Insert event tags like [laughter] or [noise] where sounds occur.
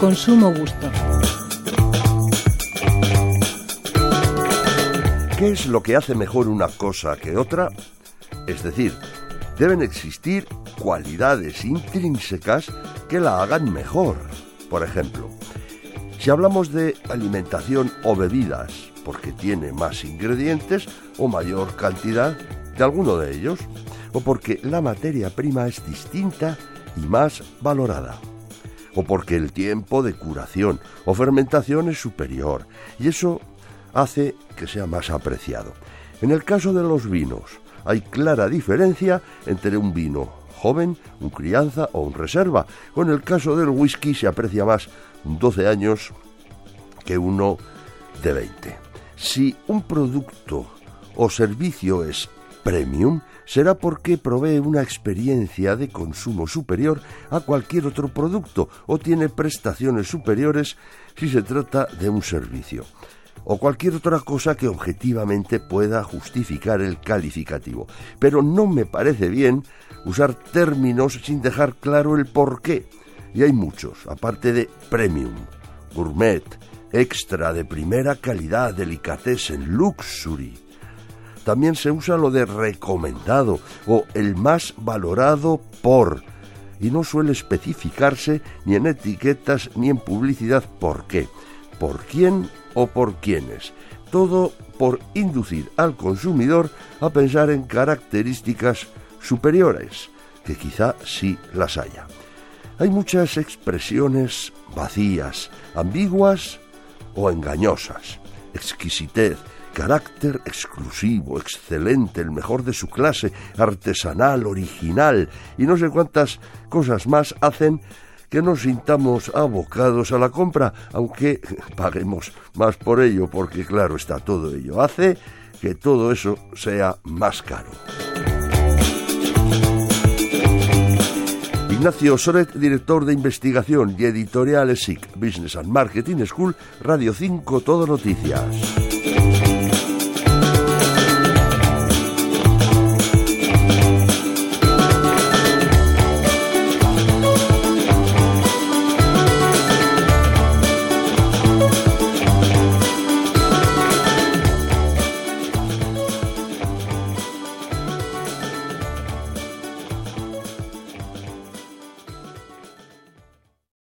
Consumo Gusto. ¿Qué es lo que hace mejor una cosa que otra? Es decir, deben existir cualidades intrínsecas que la hagan mejor. Por ejemplo, si hablamos de alimentación o bebidas, porque tiene más ingredientes o mayor cantidad de alguno de ellos, o porque la materia prima es distinta y más valorada, o porque el tiempo de curación o fermentación es superior, y eso hace que sea más apreciado. En el caso de los vinos, hay clara diferencia entre un vino joven, un crianza o un reserva, o en el caso del whisky se aprecia más un 12 años que uno de 20. Si un producto o servicio es premium, será porque provee una experiencia de consumo superior a cualquier otro producto o tiene prestaciones superiores si se trata de un servicio o cualquier otra cosa que objetivamente pueda justificar el calificativo. Pero no me parece bien usar términos sin dejar claro el por qué. Y hay muchos, aparte de premium, gourmet, extra de primera calidad, delicatessen, luxury. También se usa lo de recomendado o el más valorado por, y no suele especificarse ni en etiquetas ni en publicidad por qué, por quién o por quiénes. Todo por inducir al consumidor a pensar en características superiores, que quizá sí las haya. Hay muchas expresiones vacías, ambiguas o engañosas. Exquisitez, carácter exclusivo, excelente, el mejor de su clase, artesanal, original y no sé cuántas cosas más hacen que nos sintamos abocados a la compra, aunque [laughs] paguemos más por ello, porque claro está todo ello. Hace que todo eso sea más caro. Ignacio Soret, director de investigación y editorial SIC, Business and Marketing School, Radio 5, Todo Noticias.